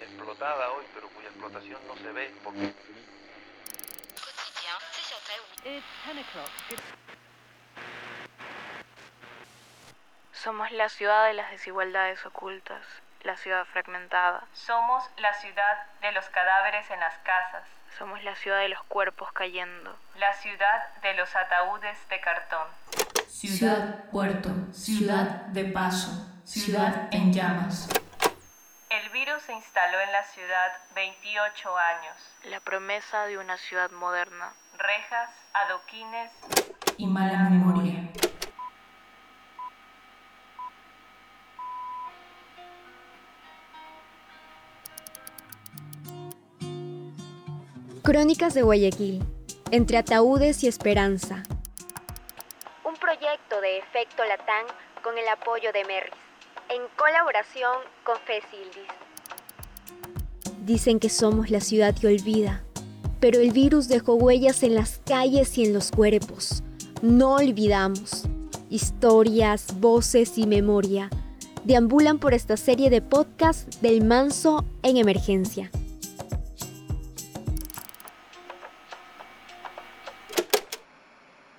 Explotada hoy, pero cuya explotación no se ve porque... Somos la ciudad de las desigualdades ocultas, la ciudad fragmentada. Somos la ciudad de los cadáveres en las casas. Somos la ciudad de los cuerpos cayendo. La ciudad de los ataúdes de cartón. Ciudad puerto, ciudad de paso, ciudad en llamas. El virus se instaló en la ciudad 28 años. La promesa de una ciudad moderna. Rejas, adoquines y mala memoria. Crónicas de Guayaquil, entre ataúdes y esperanza. Un proyecto de efecto Latán con el apoyo de Merris, en colaboración con Fesildis. Dicen que somos la ciudad que olvida, pero el virus dejó huellas en las calles y en los cuerpos. No olvidamos. Historias, voces y memoria deambulan por esta serie de podcasts del Manso en Emergencia.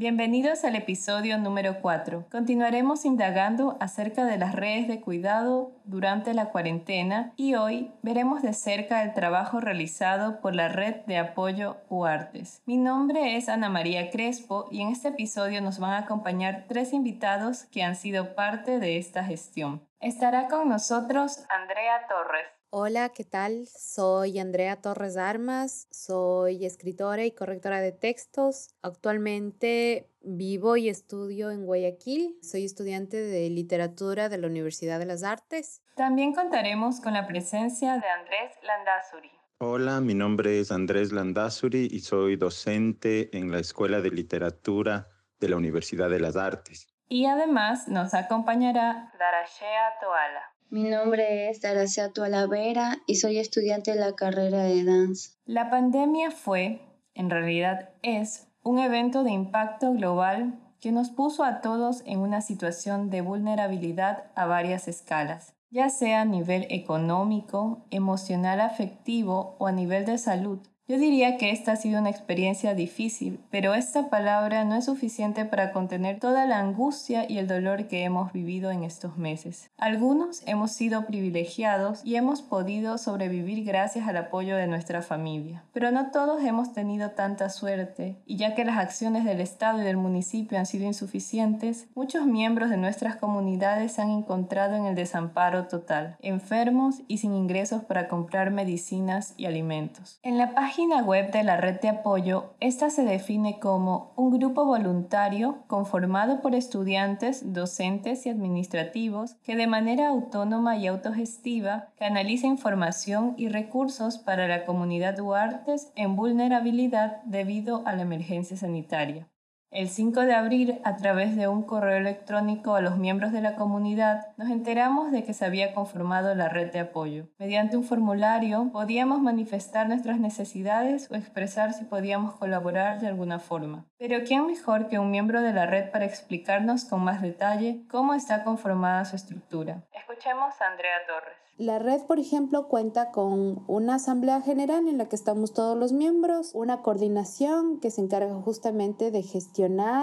Bienvenidos al episodio número 4. Continuaremos indagando acerca de las redes de cuidado durante la cuarentena y hoy veremos de cerca el trabajo realizado por la red de apoyo UARTES. Mi nombre es Ana María Crespo y en este episodio nos van a acompañar tres invitados que han sido parte de esta gestión. Estará con nosotros Andrea Torres. Hola, ¿qué tal? Soy Andrea Torres Armas, soy escritora y correctora de textos. Actualmente vivo y estudio en Guayaquil. Soy estudiante de literatura de la Universidad de las Artes. También contaremos con la presencia de Andrés Landazuri. Hola, mi nombre es Andrés Landazuri y soy docente en la Escuela de Literatura de la Universidad de las Artes. Y además nos acompañará Darashea Toala. Mi nombre es Daracea Tualavera y soy estudiante de la carrera de danza. La pandemia fue, en realidad es, un evento de impacto global que nos puso a todos en una situación de vulnerabilidad a varias escalas, ya sea a nivel económico, emocional, afectivo o a nivel de salud. Yo diría que esta ha sido una experiencia difícil, pero esta palabra no es suficiente para contener toda la angustia y el dolor que hemos vivido en estos meses. Algunos hemos sido privilegiados y hemos podido sobrevivir gracias al apoyo de nuestra familia, pero no todos hemos tenido tanta suerte, y ya que las acciones del Estado y del municipio han sido insuficientes, muchos miembros de nuestras comunidades se han encontrado en el desamparo total, enfermos y sin ingresos para comprar medicinas y alimentos. En la página página web de la red de apoyo, esta se define como un grupo voluntario conformado por estudiantes, docentes y administrativos que de manera autónoma y autogestiva canaliza información y recursos para la comunidad Duartes en vulnerabilidad debido a la emergencia sanitaria. El 5 de abril, a través de un correo electrónico a los miembros de la comunidad, nos enteramos de que se había conformado la red de apoyo. Mediante un formulario podíamos manifestar nuestras necesidades o expresar si podíamos colaborar de alguna forma. Pero ¿quién mejor que un miembro de la red para explicarnos con más detalle cómo está conformada su estructura? Escuchemos a Andrea Torres. La red, por ejemplo, cuenta con una asamblea general en la que estamos todos los miembros, una coordinación que se encarga justamente de gestionar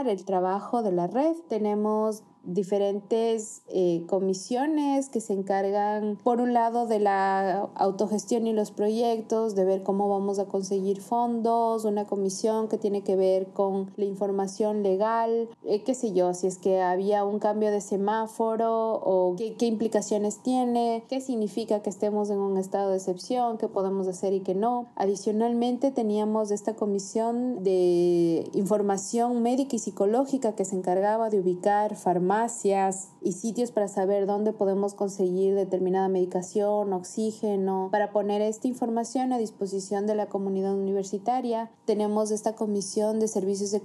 el trabajo de la red. Tenemos diferentes eh, comisiones que se encargan, por un lado, de la autogestión y los proyectos, de ver cómo vamos a conseguir fondos, una comisión que tiene que ver con la información legal, eh, qué sé yo, si es que había un cambio de semáforo o qué, qué implicaciones tiene, qué significa que estemos en un estado de excepción, qué podemos hacer y qué no. Adicionalmente, teníamos esta comisión de información médica y psicológica que se encargaba de ubicar farmacias y sitios para saber dónde podemos conseguir determinada medicación, oxígeno, para poner esta información a disposición de la comunidad universitaria. Tenemos esta comisión de servicios,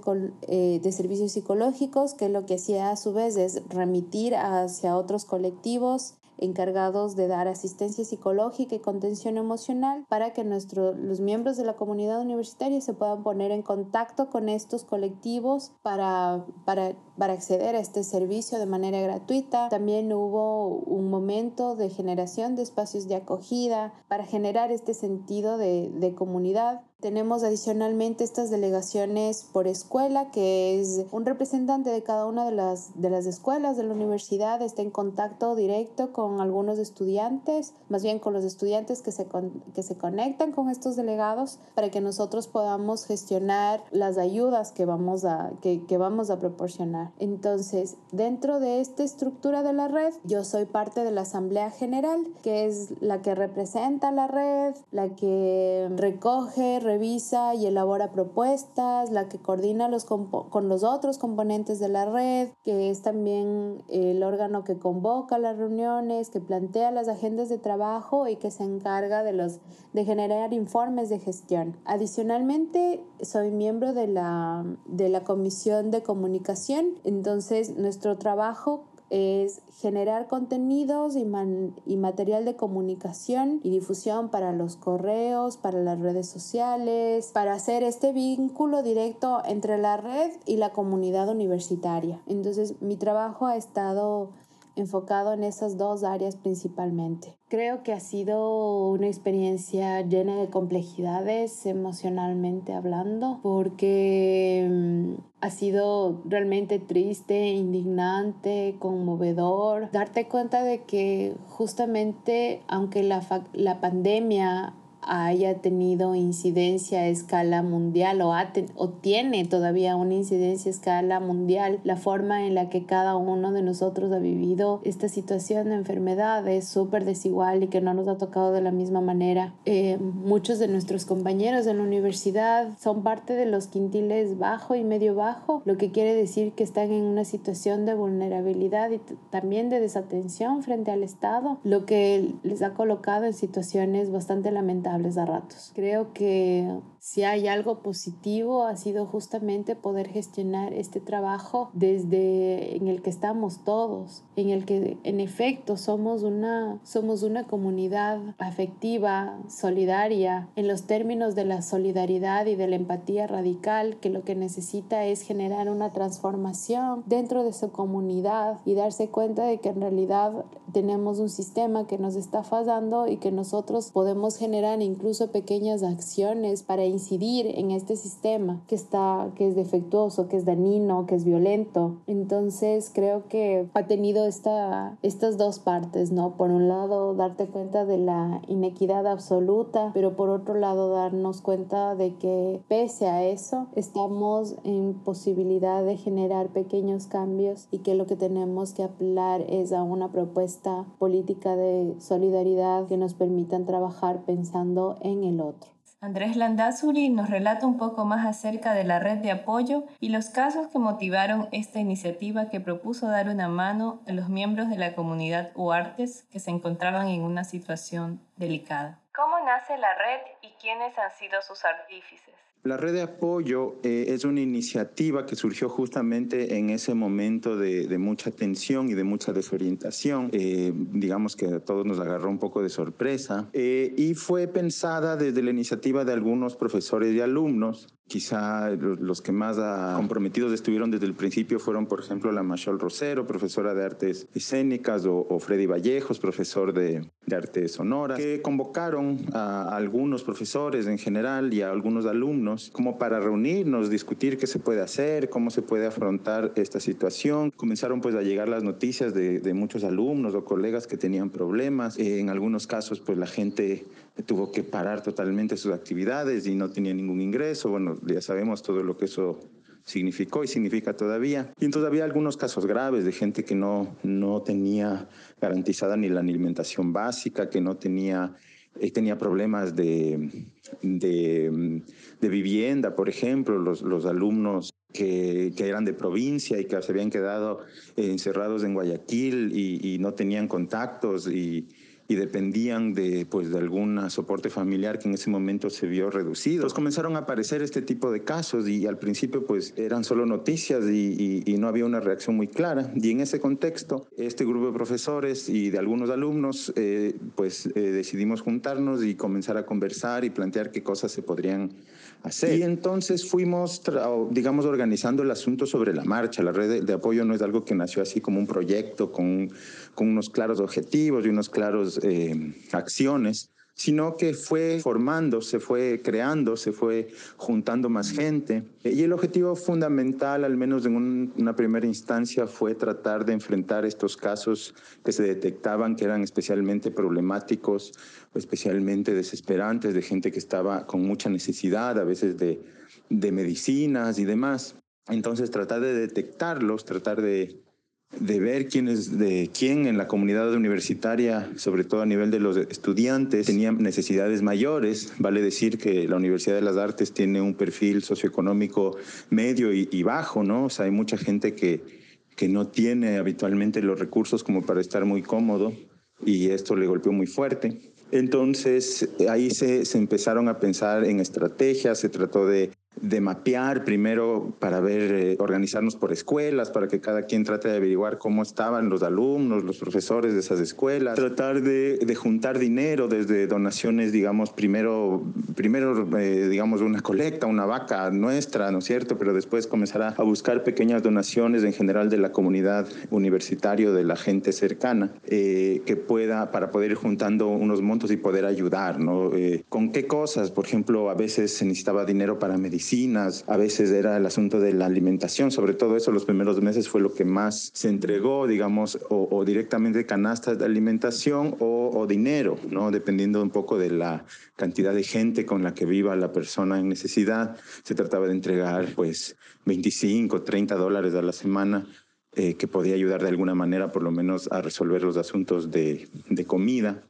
eh, de servicios psicológicos que lo que hacía a su vez es remitir hacia otros colectivos encargados de dar asistencia psicológica y contención emocional para que nuestro, los miembros de la comunidad universitaria se puedan poner en contacto con estos colectivos para, para, para acceder a este servicio de manera gratuita. También hubo un momento de generación de espacios de acogida para generar este sentido de, de comunidad tenemos adicionalmente estas delegaciones por escuela, que es un representante de cada una de las, de las escuelas de la universidad, está en contacto directo con algunos estudiantes, más bien con los estudiantes que se, que se conectan con estos delegados para que nosotros podamos gestionar las ayudas que vamos a, que, que vamos a proporcionar. Entonces, dentro de esta estructura de la red, yo soy parte de la Asamblea General, que es la que representa la red, la que recoge, revisa y elabora propuestas, la que coordina con los otros componentes de la red, que es también el órgano que convoca las reuniones, que plantea las agendas de trabajo y que se encarga de, los, de generar informes de gestión. Adicionalmente, soy miembro de la, de la Comisión de Comunicación, entonces nuestro trabajo es generar contenidos y, y, material de comunicación y difusión para los correos, para las redes sociales, para hacer este vínculo directo entre la red y la comunidad universitaria. Entonces mi trabajo ha estado enfocado en esas dos áreas principalmente. Creo que ha sido una experiencia llena de complejidades emocionalmente hablando, porque mm, ha sido realmente triste, indignante, conmovedor, darte cuenta de que justamente aunque la, la pandemia haya tenido incidencia a escala mundial o, o tiene todavía una incidencia a escala mundial, la forma en la que cada uno de nosotros ha vivido esta situación de enfermedad es súper desigual y que no nos ha tocado de la misma manera. Eh, muchos de nuestros compañeros en la universidad son parte de los quintiles bajo y medio bajo, lo que quiere decir que están en una situación de vulnerabilidad y también de desatención frente al Estado, lo que les ha colocado en situaciones bastante lamentables a ratos. Creo que si hay algo positivo ha sido justamente poder gestionar este trabajo desde en el que estamos todos, en el que en efecto somos una, somos una comunidad afectiva, solidaria, en los términos de la solidaridad y de la empatía radical, que lo que necesita es generar una transformación dentro de su comunidad y darse cuenta de que en realidad tenemos un sistema que nos está fallando y que nosotros podemos generar incluso pequeñas acciones para incidir en este sistema que está, que es defectuoso, que es dañino, que es violento. Entonces creo que ha tenido esta, estas dos partes, ¿no? Por un lado, darte cuenta de la inequidad absoluta, pero por otro lado, darnos cuenta de que pese a eso, estamos en posibilidad de generar pequeños cambios y que lo que tenemos que apelar es a una propuesta política de solidaridad que nos permitan trabajar pensando en el otro. Andrés Landazuri nos relata un poco más acerca de la red de apoyo y los casos que motivaron esta iniciativa que propuso dar una mano a los miembros de la comunidad UARTES que se encontraban en una situación delicada. ¿Cómo nace la red y quiénes han sido sus artífices? La red de apoyo eh, es una iniciativa que surgió justamente en ese momento de, mucha tensión y de mucha desorientación. Eh, digamos que a todos nos agarró un poco de sorpresa eh, y fue pensada desde la iniciativa de algunos profesores y alumnos Quizá los que más comprometidos estuvieron desde el principio fueron, por ejemplo, la Machol Rosero, profesora de artes escénicas, o, Freddy Vallejos, profesor de, de arte sonora, que convocaron a algunos profesores en general y a algunos alumnos como para reunirnos, discutir qué se puede hacer, cómo se puede afrontar esta situación. Comenzaron pues a llegar las noticias de, de muchos alumnos o colegas que tenían problemas. En algunos casos pues la gente tuvo que parar totalmente sus actividades y no tenía ningún ingreso. Bueno, ya sabemos todo lo que eso significó y significa todavía. Y entonces había algunos casos graves de gente que no, no tenía garantizada ni la alimentación básica, que no tenía, tenía problemas de, de, vivienda, por ejemplo, los, los alumnos que, que, eran de provincia y que se habían quedado encerrados en Guayaquil y, y no tenían contactos y, y dependían de, pues, de algún soporte familiar que en ese momento se vio reducido. Comenzaron a aparecer este tipo de casos y al principio pues eran solo noticias y, y, no había una reacción muy clara. Y en ese contexto, este grupo de profesores y de algunos alumnos eh, pues eh, decidimos juntarnos y comenzar a conversar y plantear qué cosas se podrían hacer. Y entonces fuimos, digamos, organizando el asunto sobre la marcha. La red de, de apoyo no es algo que nació así como un proyecto con, con unos claros objetivos y unos claros eh, acciones, sino que fue formando, se fue creando, se fue juntando más gente. Y el objetivo fundamental, al menos en una primera instancia, fue tratar de enfrentar estos casos que se detectaban que eran especialmente problemáticos, especialmente desesperantes, de gente que estaba con mucha necesidad, a veces de, de medicinas y demás. Entonces, tratar de detectarlos, tratar de de ver quién es de quién en la comunidad universitaria, sobre todo a nivel de los estudiantes, tenían necesidades mayores. Vale decir que la Universidad de las Artes tiene un perfil socioeconómico medio y, bajo, ¿no? O sea, hay mucha gente que, que no tiene habitualmente los recursos como para estar muy cómodo y esto le golpeó muy fuerte. Entonces ahí se, se empezaron a pensar en estrategias, se trató de de mapear primero para ver, eh, organizarnos por escuelas, para que cada quien trate de averiguar cómo estaban los alumnos, los profesores de esas escuelas, tratar de, juntar dinero desde donaciones, digamos, primero, primero eh, digamos, una colecta, una vaca nuestra, ¿no es cierto? Pero después comenzar a, buscar pequeñas donaciones en general de la comunidad universitaria, de la gente cercana, eh, que pueda, para poder ir juntando unos montos y poder ayudar, ¿no? ¿Con qué cosas? Por ejemplo, a veces se necesitaba dinero para medicina a veces era el asunto de la alimentación, sobre todo eso los primeros meses fue lo que más se entregó, digamos, o, directamente canastas de alimentación o, o, dinero, ¿no? Dependiendo un poco de la cantidad de gente con la que viva la persona en necesidad, se trataba de entregar pues 25, 30 dólares a la semana eh, que podía ayudar de alguna manera por lo menos a resolver los asuntos de, de comida.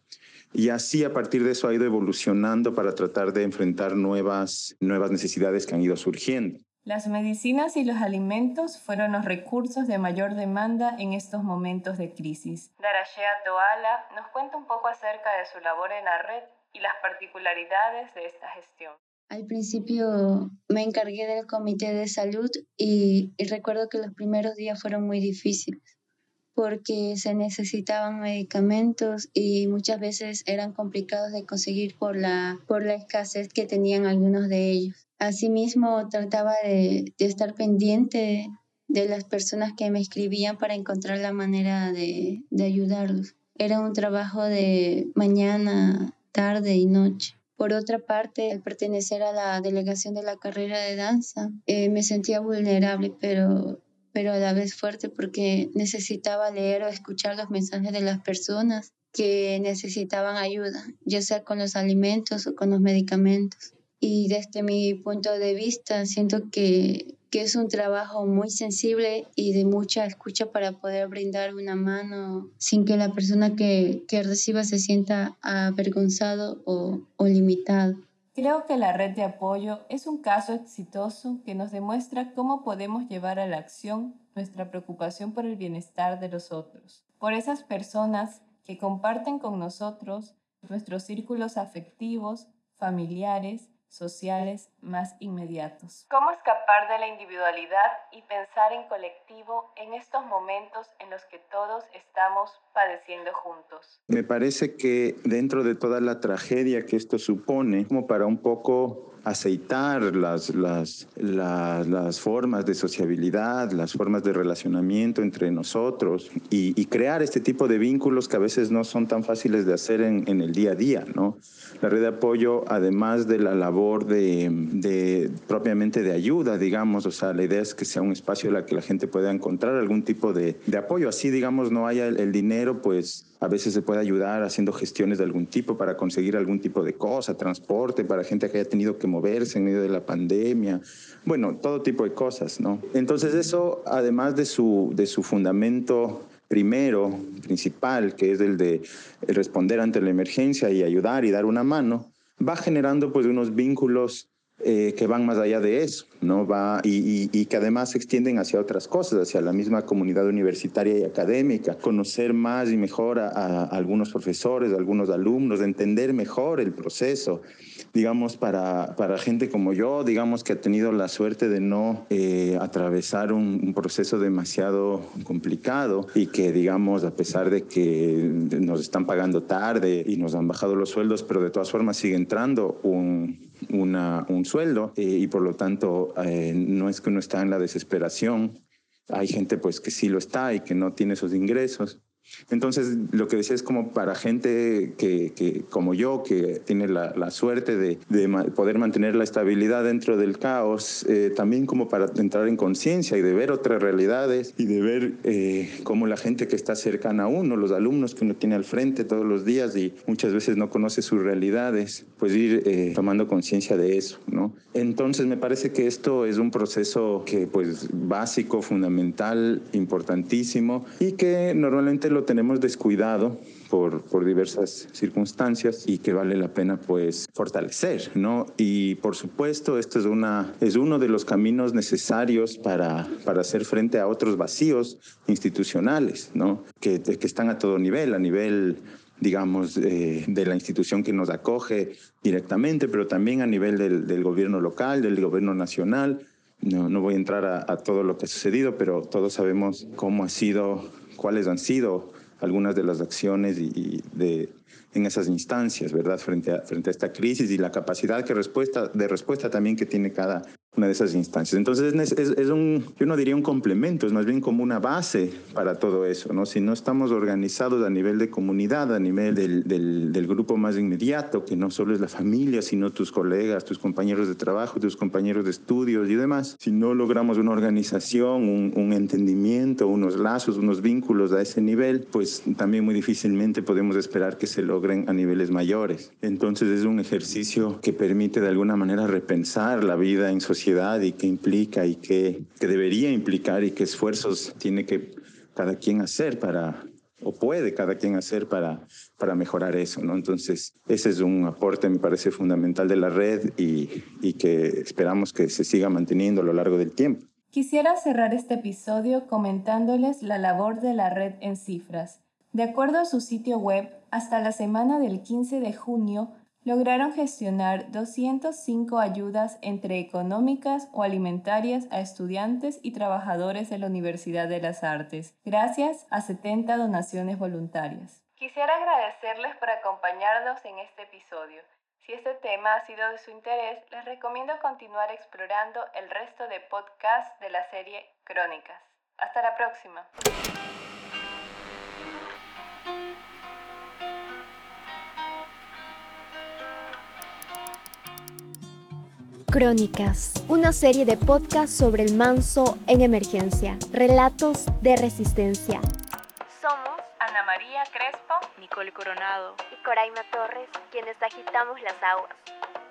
Y así a partir de eso ha ido evolucionando para tratar de enfrentar nuevas, nuevas necesidades que han ido surgiendo. Las medicinas y los alimentos fueron los recursos de mayor demanda en estos momentos de crisis. Darashea Toala nos cuenta un poco acerca de su labor en la red y las particularidades de esta gestión. Al principio me encargué del comité de salud y, y recuerdo que los primeros días fueron muy difíciles porque se necesitaban medicamentos y muchas veces eran complicados de conseguir por la, por la escasez que tenían algunos de ellos. Asimismo, trataba de, de estar pendiente de las personas que me escribían para encontrar la manera de, de ayudarlos. Era un trabajo de mañana, tarde y noche. Por otra parte, al pertenecer a la delegación de la carrera de danza, eh, me sentía vulnerable, pero pero a la vez fuerte porque necesitaba leer o escuchar los mensajes de las personas que necesitaban ayuda, ya sea con los alimentos o con los medicamentos. Y desde mi punto de vista, siento que, que es un trabajo muy sensible y de mucha escucha para poder brindar una mano sin que la persona que, que reciba se sienta avergonzado o, o limitado. Creo que la red de apoyo es un caso exitoso que nos demuestra cómo podemos llevar a la acción nuestra preocupación por el bienestar de los otros, por esas personas que comparten con nosotros nuestros círculos afectivos, familiares sociales más inmediatos. ¿Cómo escapar de la individualidad y pensar en colectivo en estos momentos en los que todos estamos padeciendo juntos? Me parece que dentro de toda la tragedia que esto supone, como para un poco aceitar las, las, las, formas de sociabilidad, las formas de relacionamiento entre nosotros y, crear este tipo de vínculos que a veces no son tan fáciles de hacer en, en el día a día, ¿no? La red de apoyo, además de la labor de, de, propiamente de ayuda, digamos, o sea, la idea es que sea un espacio en el que la gente pueda encontrar algún tipo de, de apoyo. Así, digamos, no haya el, el dinero, pues a veces se puede ayudar haciendo gestiones de algún tipo para conseguir algún tipo de cosa, transporte para gente que haya tenido que moverse en medio de la pandemia, bueno, todo tipo de cosas, ¿no? Entonces eso, además de su, de su fundamento primero, principal, que es el de responder ante la emergencia y ayudar y dar una mano, va generando pues unos vínculos eh, que van más allá de eso, ¿no? Va, y, que además se extienden hacia otras cosas, hacia la misma comunidad universitaria y académica, conocer más y mejor a, a algunos profesores, a algunos alumnos, entender mejor el proceso, digamos, para, para gente como yo, digamos, que ha tenido la suerte de no eh, atravesar un, un, proceso demasiado complicado y que, digamos, a pesar de que nos están pagando tarde y nos han bajado los sueldos, pero de todas formas sigue entrando un, una, un sueldo eh, y por lo tanto eh, no es que uno está en la desesperación. Hay gente pues que sí lo está y que no tiene esos ingresos. Entonces, lo que decía es como para gente que, como yo, que tiene la, suerte de, de, poder mantener la estabilidad dentro del caos, eh, también como para entrar en conciencia y de ver otras realidades y de ver eh, cómo la gente que está cercana a uno, los alumnos que uno tiene al frente todos los días y muchas veces no conoce sus realidades, pues ir eh, tomando conciencia de eso, ¿no? Entonces, me parece que esto es un proceso que, pues, básico, fundamental, importantísimo y que normalmente lo tenemos descuidado por, por, diversas circunstancias y que vale la pena pues fortalecer, ¿no? Y por supuesto esto es, una, es uno de los caminos necesarios para, para hacer frente a otros vacíos institucionales, ¿no? Que, que están a todo nivel, a nivel digamos, eh, de la institución que nos acoge directamente, pero también a nivel del, del gobierno local, del gobierno nacional. No, no voy a entrar a, a todo lo que ha sucedido, pero todos sabemos cómo ha sido cuáles han sido algunas de las acciones y, de, en esas instancias, ¿verdad? Frente a, frente a esta crisis y la capacidad que respuesta, de respuesta también que tiene cada una de esas instancias. Entonces es, es, es, un, yo no diría un complemento, es más bien como una base para todo eso, ¿no? Si no estamos organizados a nivel de comunidad, a nivel del, del, del, grupo más inmediato, que no solo es la familia, sino tus colegas, tus compañeros de trabajo, tus compañeros de estudios y demás, si no logramos una organización, un, un entendimiento, unos lazos, unos vínculos a ese nivel, pues también muy difícilmente podemos esperar que se logren a niveles mayores. Entonces es un ejercicio que permite de alguna manera repensar la vida en sociedad y qué implica y qué, qué debería implicar y qué esfuerzos tiene que cada quien hacer para, o puede cada quien hacer para, para mejorar eso, ¿no? Entonces, ese es un aporte, me parece, fundamental de la red y, y que esperamos que se siga manteniendo a lo largo del tiempo. Quisiera cerrar este episodio comentándoles la labor de la red en cifras. De acuerdo a su sitio web, hasta la semana del 15 de junio, lograron gestionar 205 ayudas entre económicas o alimentarias a estudiantes y trabajadores de la Universidad de las Artes, gracias a 70 donaciones voluntarias. Quisiera agradecerles por acompañarnos en este episodio. Si este tema ha sido de su interés, les recomiendo continuar explorando el resto de podcasts de la serie Crónicas. Hasta la próxima. Crónicas, una serie de podcasts sobre el manso en emergencia, relatos de resistencia. Somos Ana María Crespo, Nicole Coronado y Coraima Torres, quienes agitamos las aguas.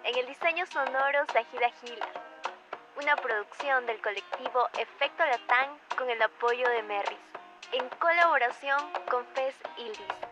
En el diseño sonoro, Sajida Gila. Una producción del colectivo Efecto Latán con el apoyo de Merris, en colaboración con FES Iris.